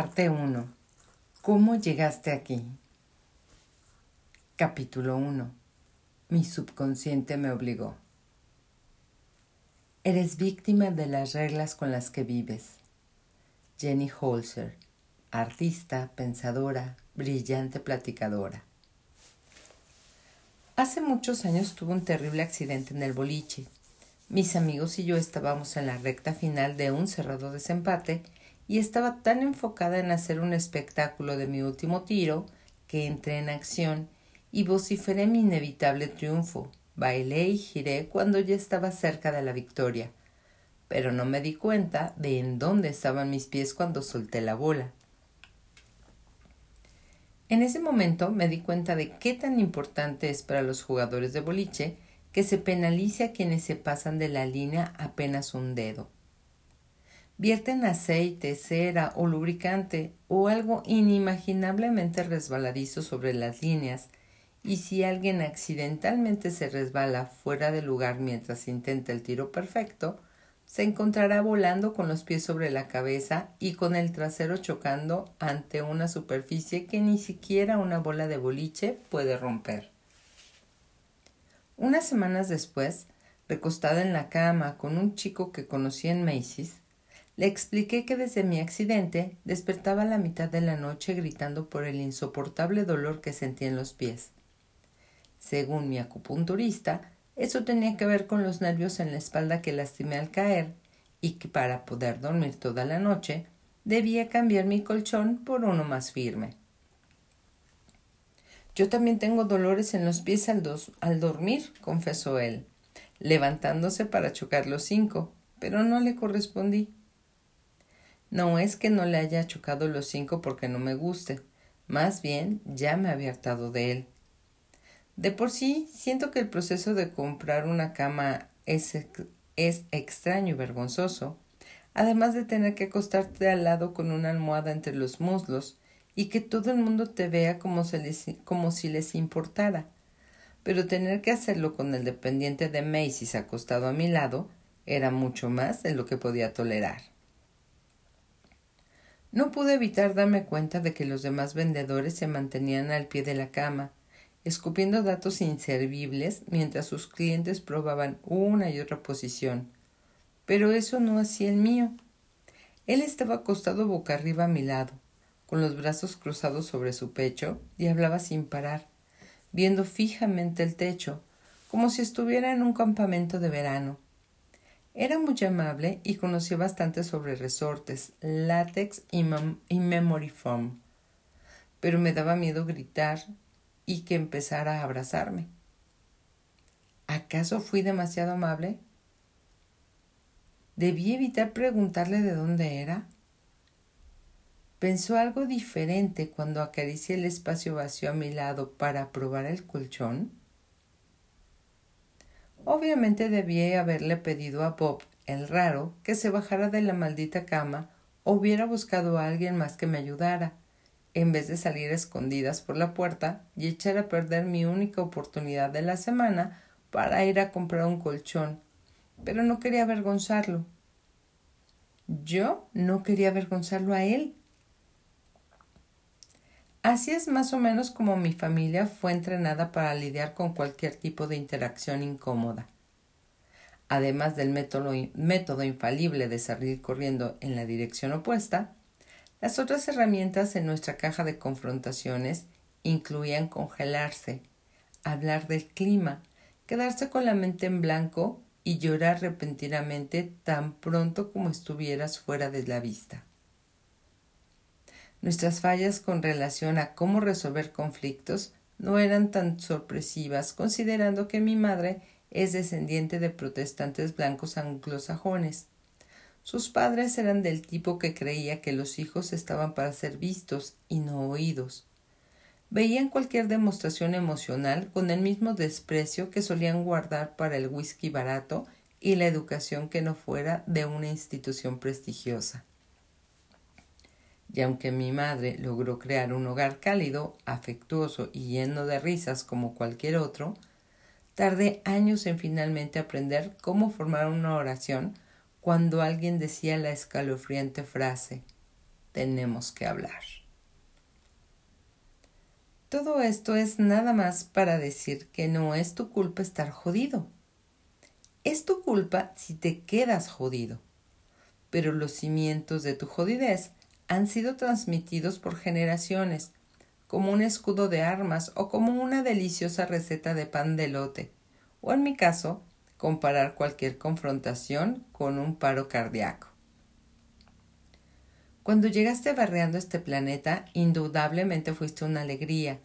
Parte 1. ¿Cómo llegaste aquí? Capítulo 1. Mi subconsciente me obligó. Eres víctima de las reglas con las que vives. Jenny Holzer, artista, pensadora, brillante platicadora. Hace muchos años tuve un terrible accidente en el boliche. Mis amigos y yo estábamos en la recta final de un cerrado desempate y estaba tan enfocada en hacer un espectáculo de mi último tiro que entré en acción y vociferé mi inevitable triunfo. Bailé y giré cuando ya estaba cerca de la victoria, pero no me di cuenta de en dónde estaban mis pies cuando solté la bola. En ese momento me di cuenta de qué tan importante es para los jugadores de boliche que se penalice a quienes se pasan de la línea apenas un dedo vierten aceite, cera o lubricante o algo inimaginablemente resbaladizo sobre las líneas y si alguien accidentalmente se resbala fuera de lugar mientras intenta el tiro perfecto, se encontrará volando con los pies sobre la cabeza y con el trasero chocando ante una superficie que ni siquiera una bola de boliche puede romper. Unas semanas después, recostada en la cama con un chico que conocí en Macy's, le expliqué que desde mi accidente despertaba a la mitad de la noche gritando por el insoportable dolor que sentía en los pies. Según mi acupunturista, eso tenía que ver con los nervios en la espalda que lastimé al caer y que para poder dormir toda la noche debía cambiar mi colchón por uno más firme. Yo también tengo dolores en los pies al, al dormir, confesó él, levantándose para chocar los cinco, pero no le correspondí. No es que no le haya chocado los cinco porque no me guste, más bien ya me había hartado de él. De por sí, siento que el proceso de comprar una cama es, es extraño y vergonzoso, además de tener que acostarte al lado con una almohada entre los muslos y que todo el mundo te vea como, si les importara. Pero tener que hacerlo con el dependiente de Macy's acostado a mi lado era mucho más de lo que podía tolerar. No pude evitar darme cuenta de que los demás vendedores se mantenían al pie de la cama, escupiendo datos inservibles mientras sus clientes probaban una y otra posición. Pero eso no hacía el mío. Él estaba acostado boca arriba a mi lado, con los brazos cruzados sobre su pecho, y hablaba sin parar, viendo fijamente el techo, como si estuviera en un campamento de verano. Era muy amable y conocía bastante sobre resortes, látex y, memory foam, pero me daba miedo gritar y que empezara a abrazarme. ¿Acaso fui demasiado amable? ¿Debí evitar preguntarle de dónde era? ¿Pensó algo diferente cuando acaricié el espacio vacío a mi lado para probar el colchón? Obviamente debía haberle pedido a Bob, el raro, que se bajara de la maldita cama o hubiera buscado a alguien más que me ayudara, en vez de salir escondidas por la puerta y echar a perder mi única oportunidad de la semana para ir a comprar un colchón. Pero no quería avergonzarlo. Yo no quería avergonzarlo a él. Así es más o menos como mi familia fue entrenada para lidiar con cualquier tipo de interacción incómoda. Además del método, método infalible de salir corriendo en la dirección opuesta, las otras herramientas en nuestra caja de confrontaciones incluían congelarse, hablar del clima, quedarse con la mente en blanco y llorar repentinamente tan pronto como estuvieras fuera de la vista. Nuestras fallas con relación a cómo resolver conflictos no eran tan sorpresivas, considerando que mi madre es descendiente de protestantes blancos anglosajones. Sus padres eran del tipo que creía que los hijos estaban para ser vistos y no oídos. Veían cualquier demostración emocional con el mismo desprecio que solían guardar para el whisky barato y la educación que no fuera de una institución prestigiosa y aunque mi madre logró crear un hogar cálido, afectuoso y lleno de risas como cualquier otro, tardé años en finalmente aprender cómo formar una oración cuando alguien decía la escalofriante frase tenemos que hablar. Todo esto es nada más para decir que no es tu culpa estar jodido. Es tu culpa si te quedas jodido. Pero los cimientos de tu jodidez han sido transmitidos por generaciones, como un escudo de armas o como una deliciosa receta de pan de lote, o en mi caso, comparar cualquier confrontación con un paro cardíaco. Cuando llegaste barreando este planeta, indudablemente fuiste una alegría,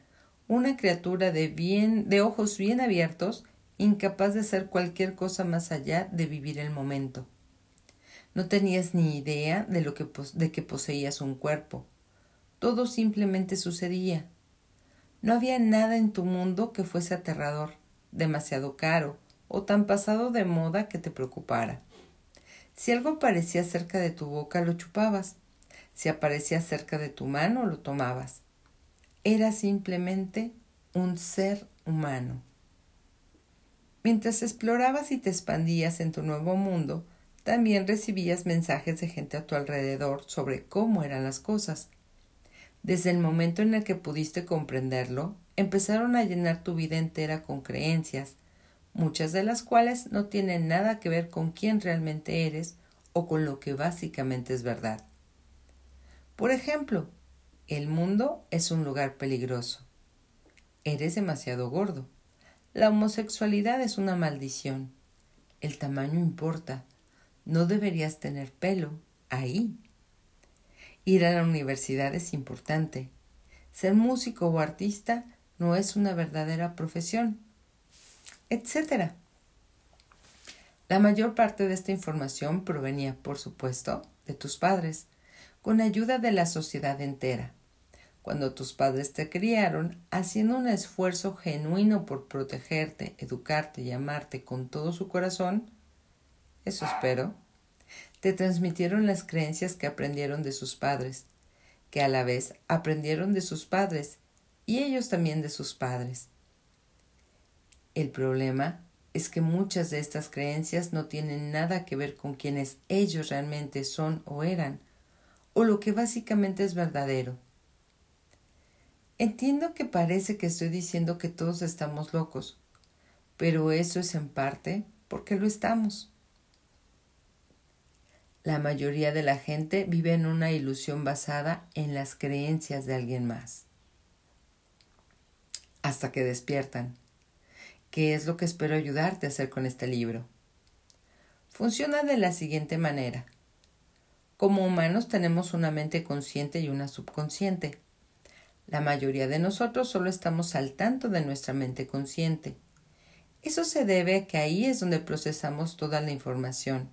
una criatura de bien, de ojos bien abiertos, incapaz de hacer cualquier cosa más allá de vivir el momento. No tenías ni idea de, lo que, de que poseías un cuerpo. Todo simplemente sucedía. No había nada en tu mundo que fuese aterrador, demasiado caro o tan pasado de moda que te preocupara. Si algo aparecía cerca de tu boca, lo chupabas. Si aparecía cerca de tu mano, lo tomabas. Era simplemente un ser humano. Mientras explorabas y te expandías en tu nuevo mundo, también recibías mensajes de gente a tu alrededor sobre cómo eran las cosas. Desde el momento en el que pudiste comprenderlo, empezaron a llenar tu vida entera con creencias, muchas de las cuales no tienen nada que ver con quién realmente eres o con lo que básicamente es verdad. Por ejemplo, el mundo es un lugar peligroso. Eres demasiado gordo. La homosexualidad es una maldición. El tamaño importa. No deberías tener pelo ahí. Ir a la universidad es importante. Ser músico o artista no es una verdadera profesión, etc. La mayor parte de esta información provenía, por supuesto, de tus padres, con ayuda de la sociedad entera. Cuando tus padres te criaron, haciendo un esfuerzo genuino por protegerte, educarte y amarte con todo su corazón, eso espero, te transmitieron las creencias que aprendieron de sus padres, que a la vez aprendieron de sus padres y ellos también de sus padres. El problema es que muchas de estas creencias no tienen nada que ver con quienes ellos realmente son o eran, o lo que básicamente es verdadero. Entiendo que parece que estoy diciendo que todos estamos locos, pero eso es en parte porque lo estamos. La mayoría de la gente vive en una ilusión basada en las creencias de alguien más. Hasta que despiertan. ¿Qué es lo que espero ayudarte a hacer con este libro? Funciona de la siguiente manera. Como humanos tenemos una mente consciente y una subconsciente. La mayoría de nosotros solo estamos al tanto de nuestra mente consciente. Eso se debe a que ahí es donde procesamos toda la información.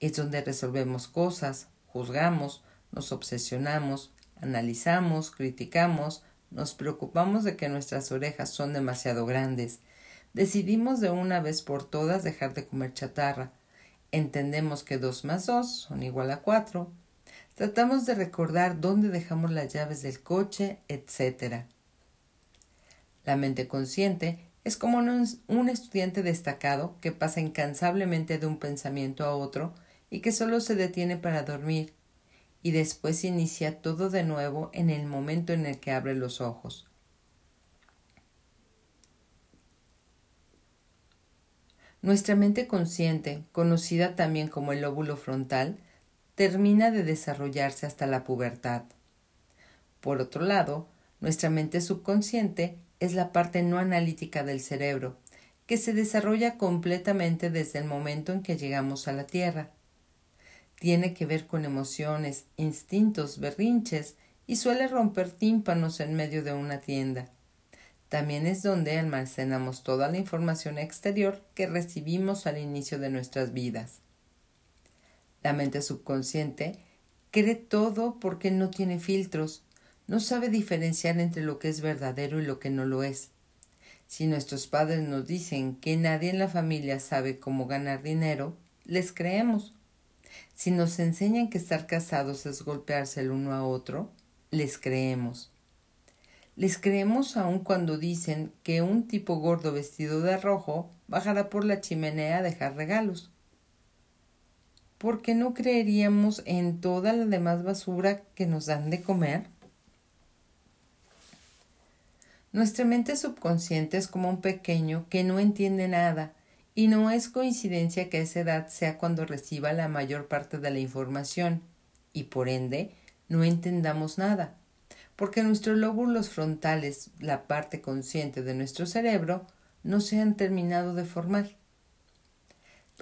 Es donde resolvemos cosas, juzgamos, nos obsesionamos, analizamos, criticamos, nos preocupamos de que nuestras orejas son demasiado grandes, decidimos de una vez por todas dejar de comer chatarra, entendemos que dos más dos son igual a cuatro, Tratamos de recordar dónde dejamos las llaves del coche, etc. La mente consciente es como un, estudiante destacado que pasa incansablemente de un pensamiento a otro y que solo se detiene para dormir, y después inicia todo de nuevo en el momento en el que abre los ojos. Nuestra mente consciente, conocida también como el lóbulo frontal, termina de desarrollarse hasta la pubertad. Por otro lado, nuestra mente subconsciente es la parte no analítica del cerebro, que se desarrolla completamente desde el momento en que llegamos a la Tierra. Tiene que ver con emociones, instintos, berrinches y suele romper tímpanos en medio de una tienda. También es donde almacenamos toda la información exterior que recibimos al inicio de nuestras vidas. La mente subconsciente cree todo porque no tiene filtros, no sabe diferenciar entre lo que es verdadero y lo que no lo es. Si nuestros padres nos dicen que nadie en la familia sabe cómo ganar dinero, les creemos. Si nos enseñan que estar casados es golpearse el uno a otro, les creemos. Les creemos aun cuando dicen que un tipo gordo vestido de rojo bajará por la chimenea a dejar regalos. ¿por qué no creeríamos en toda la demás basura que nos dan de comer? Nuestra mente subconsciente es como un pequeño que no entiende nada, y no es coincidencia que esa edad sea cuando reciba la mayor parte de la información, y por ende no entendamos nada, porque nuestros lóbulos frontales, la parte consciente de nuestro cerebro, no se han terminado de formar.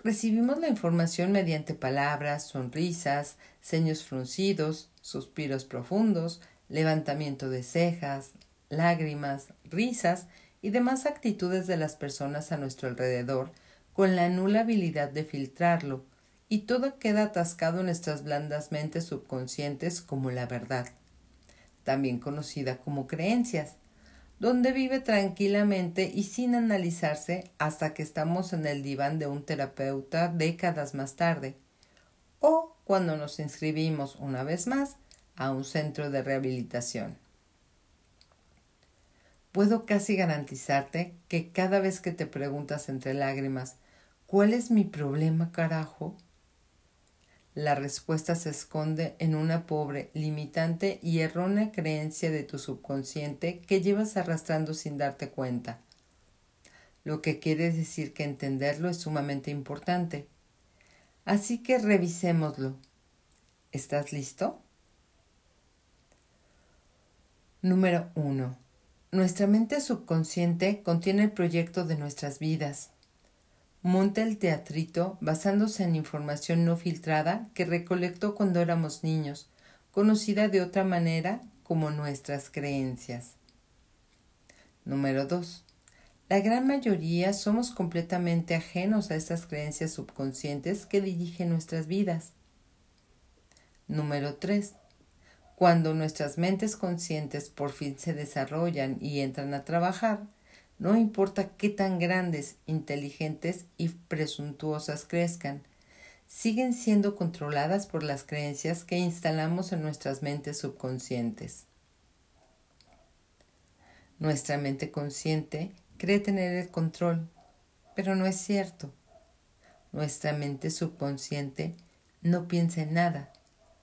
Recibimos la información mediante palabras, sonrisas, ceños fruncidos, suspiros profundos, levantamiento de cejas, lágrimas, risas y demás actitudes de las personas a nuestro alrededor, con la nula habilidad de filtrarlo, y todo queda atascado en nuestras blandas mentes subconscientes como la verdad, también conocida como creencias, donde vive tranquilamente y sin analizarse hasta que estamos en el diván de un terapeuta décadas más tarde, o cuando nos inscribimos una vez más a un centro de rehabilitación. Puedo casi garantizarte que cada vez que te preguntas entre lágrimas, ¿cuál es mi problema, carajo? La respuesta se esconde en una pobre, limitante y errónea creencia de tu subconsciente que llevas arrastrando sin darte cuenta. Lo que quiere decir que entenderlo es sumamente importante. Así que revisémoslo. ¿Estás listo? Número 1 nuestra mente subconsciente contiene el proyecto de nuestras vidas. Monta el teatrito basándose en información no filtrada que recolectó cuando éramos niños, conocida de otra manera como nuestras creencias. Número 2. La gran mayoría somos completamente ajenos a estas creencias subconscientes que dirigen nuestras vidas. Número 3. Cuando nuestras mentes conscientes por fin se desarrollan y entran a trabajar, no importa qué tan grandes, inteligentes y presuntuosas crezcan, siguen siendo controladas por las creencias que instalamos en nuestras mentes subconscientes. Nuestra mente consciente cree tener el control, pero no es cierto. Nuestra mente subconsciente no piensa en nada,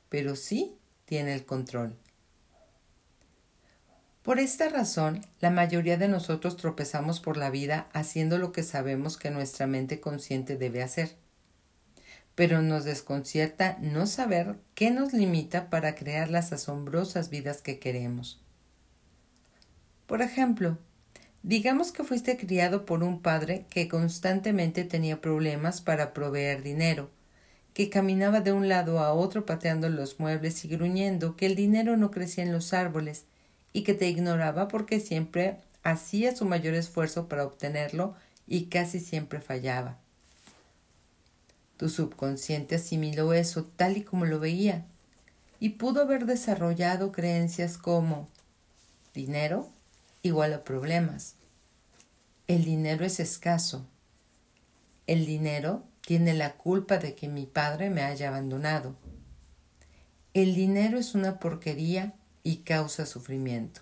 pero sí tiene el control. Por esta razón, la mayoría de nosotros tropezamos por la vida haciendo lo que sabemos que nuestra mente consciente debe hacer. Pero nos desconcierta no saber qué nos limita para crear las asombrosas vidas que queremos. Por ejemplo, digamos que fuiste criado por un padre que constantemente tenía problemas para proveer dinero, que caminaba de un lado a otro pateando los muebles y gruñendo que el dinero no crecía en los árboles y que te ignoraba porque siempre hacía su mayor esfuerzo para obtenerlo y casi siempre fallaba. Tu subconsciente asimiló eso tal y como lo veía y pudo haber desarrollado creencias como dinero igual a problemas. El dinero es escaso. El dinero tiene la culpa de que mi padre me haya abandonado. El dinero es una porquería y causa sufrimiento.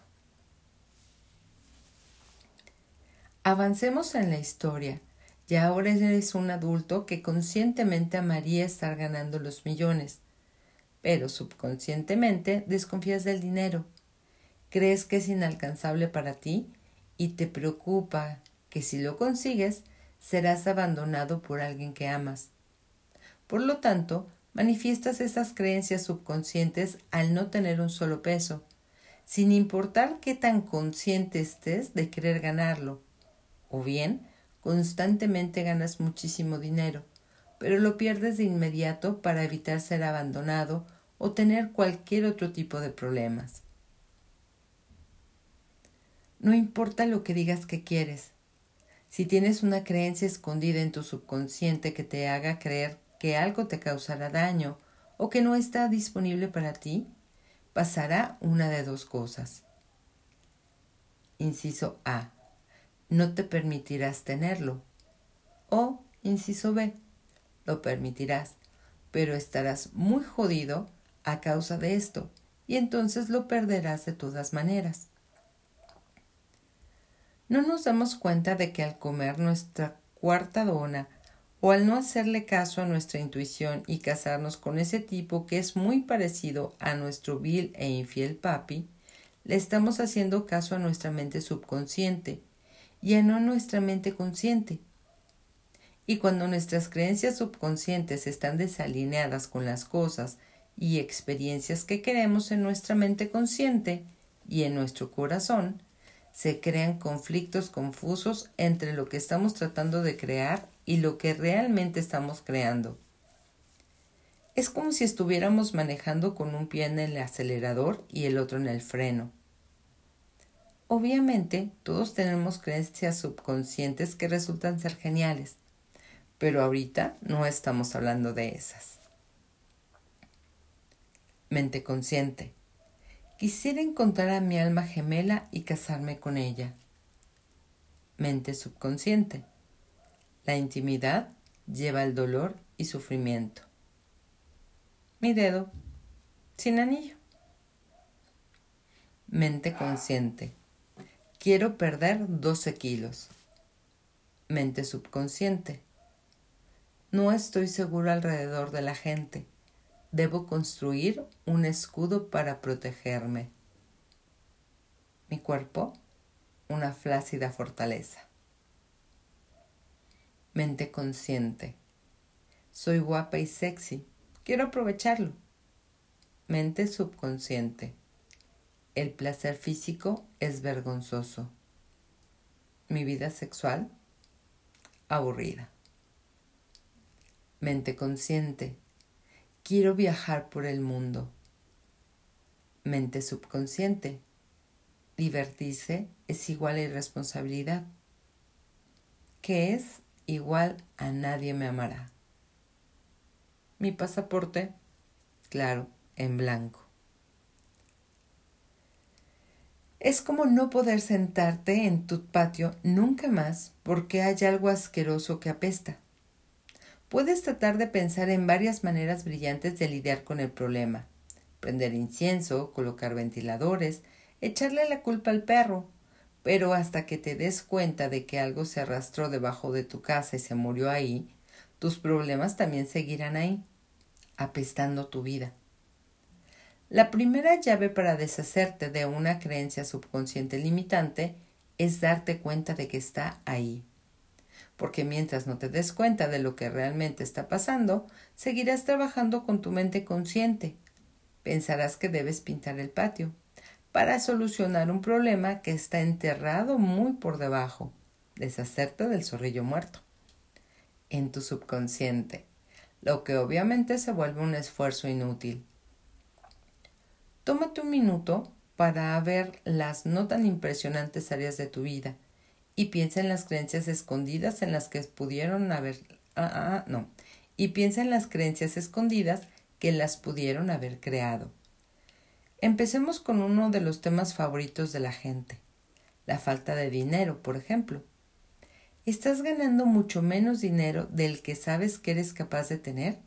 Avancemos en la historia. Y ahora eres un adulto que conscientemente amaría estar ganando los millones, pero subconscientemente desconfías del dinero. Crees que es inalcanzable para ti y te preocupa que si lo consigues serás abandonado por alguien que amas. Por lo tanto, manifiestas esas creencias subconscientes al no tener un solo peso, sin importar qué tan consciente estés de querer ganarlo. O bien, constantemente ganas muchísimo dinero, pero lo pierdes de inmediato para evitar ser abandonado o tener cualquier otro tipo de problemas. No importa lo que digas que quieres, si tienes una creencia escondida en tu subconsciente que te haga creer que algo te causará daño o que no está disponible para ti, pasará una de dos cosas. Inciso A. No te permitirás tenerlo. O, inciso B. Lo permitirás, pero estarás muy jodido a causa de esto, y entonces lo perderás de todas maneras. No nos damos cuenta de que al comer nuestra cuarta dona o al no hacerle caso a nuestra intuición y casarnos con ese tipo que es muy parecido a nuestro vil e infiel papi, le estamos haciendo caso a nuestra mente subconsciente y a no nuestra mente consciente. Y cuando nuestras creencias subconscientes están desalineadas con las cosas y experiencias que queremos en nuestra mente consciente y en nuestro corazón, se crean conflictos confusos entre lo que estamos tratando de crear y lo que realmente estamos creando. Es como si estuviéramos manejando con un pie en el acelerador y el otro en el freno. Obviamente, todos tenemos creencias subconscientes que resultan ser geniales, pero ahorita no estamos hablando de esas. Mente consciente. Quisiera encontrar a mi alma gemela y casarme con ella. Mente subconsciente. La intimidad lleva el dolor y sufrimiento. Mi dedo, sin anillo. Mente consciente. Quiero perder 12 kilos. Mente subconsciente. No estoy seguro alrededor de la gente. Debo construir un escudo para protegerme. Mi cuerpo, una flácida fortaleza. Mente consciente. Soy guapa y sexy. Quiero aprovecharlo. Mente subconsciente. El placer físico es vergonzoso. Mi vida sexual aburrida. Mente consciente. Quiero viajar por el mundo. Mente subconsciente. Divertirse es igual a irresponsabilidad. ¿Qué es igual a nadie me amará? Mi pasaporte, claro, en blanco. Es como no poder sentarte en tu patio nunca más porque hay algo asqueroso que apesta. Puedes tratar de pensar en varias maneras brillantes de lidiar con el problema. Prender incienso, colocar ventiladores, echarle la culpa al perro. Pero hasta que te des cuenta de que algo se arrastró debajo de tu casa y se murió ahí, tus problemas también seguirán ahí, apestando tu vida. La primera llave para deshacerte de una creencia subconsciente limitante es darte cuenta de que está ahí porque mientras no te des cuenta de lo que realmente está pasando, seguirás trabajando con tu mente consciente. Pensarás que debes pintar el patio para solucionar un problema que está enterrado muy por debajo, deshacerte del zorrillo muerto, en tu subconsciente, lo que obviamente se vuelve un esfuerzo inútil. Tómate un minuto para ver las no tan impresionantes áreas de tu vida y piensa en las creencias escondidas en las que pudieron haber ah, ah, ah, no y piensa en las creencias escondidas que las pudieron haber creado. Empecemos con uno de los temas favoritos de la gente, la falta de dinero, por ejemplo. ¿Estás ganando mucho menos dinero del que sabes que eres capaz de tener?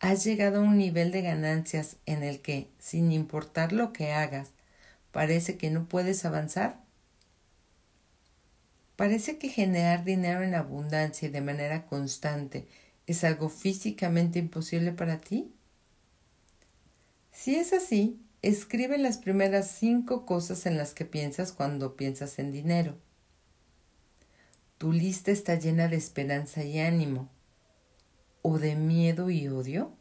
¿Has llegado a un nivel de ganancias en el que, sin importar lo que hagas, parece que no puedes avanzar? Parece que generar dinero en abundancia y de manera constante es algo físicamente imposible para ti. Si es así, escribe las primeras cinco cosas en las que piensas cuando piensas en dinero. Tu lista está llena de esperanza y ánimo, o de miedo y odio.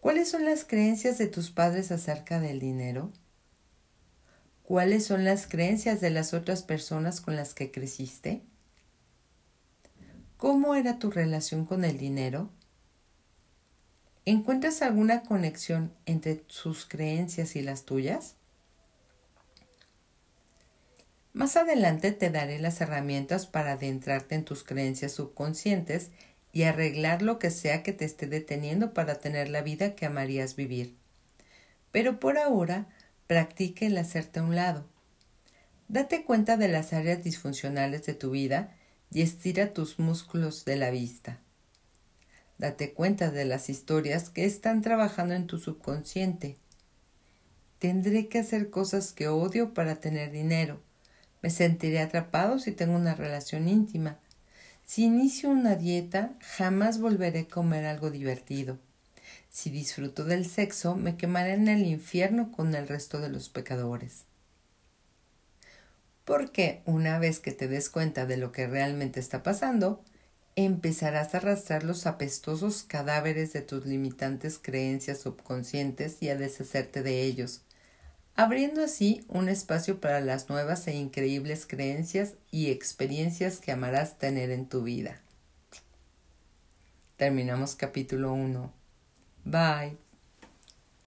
¿Cuáles son las creencias de tus padres acerca del dinero? ¿Cuáles son las creencias de las otras personas con las que creciste? ¿Cómo era tu relación con el dinero? ¿Encuentras alguna conexión entre sus creencias y las tuyas? Más adelante te daré las herramientas para adentrarte en tus creencias subconscientes y arreglar lo que sea que te esté deteniendo para tener la vida que amarías vivir. Pero por ahora Practique el hacerte a un lado. Date cuenta de las áreas disfuncionales de tu vida y estira tus músculos de la vista. Date cuenta de las historias que están trabajando en tu subconsciente. Tendré que hacer cosas que odio para tener dinero. Me sentiré atrapado si tengo una relación íntima. Si inicio una dieta, jamás volveré a comer algo divertido. Si disfruto del sexo, me quemaré en el infierno con el resto de los pecadores. Porque una vez que te des cuenta de lo que realmente está pasando, empezarás a arrastrar los apestosos cadáveres de tus limitantes creencias subconscientes y a deshacerte de ellos, abriendo así un espacio para las nuevas e increíbles creencias y experiencias que amarás tener en tu vida. Terminamos capítulo 1. Bye.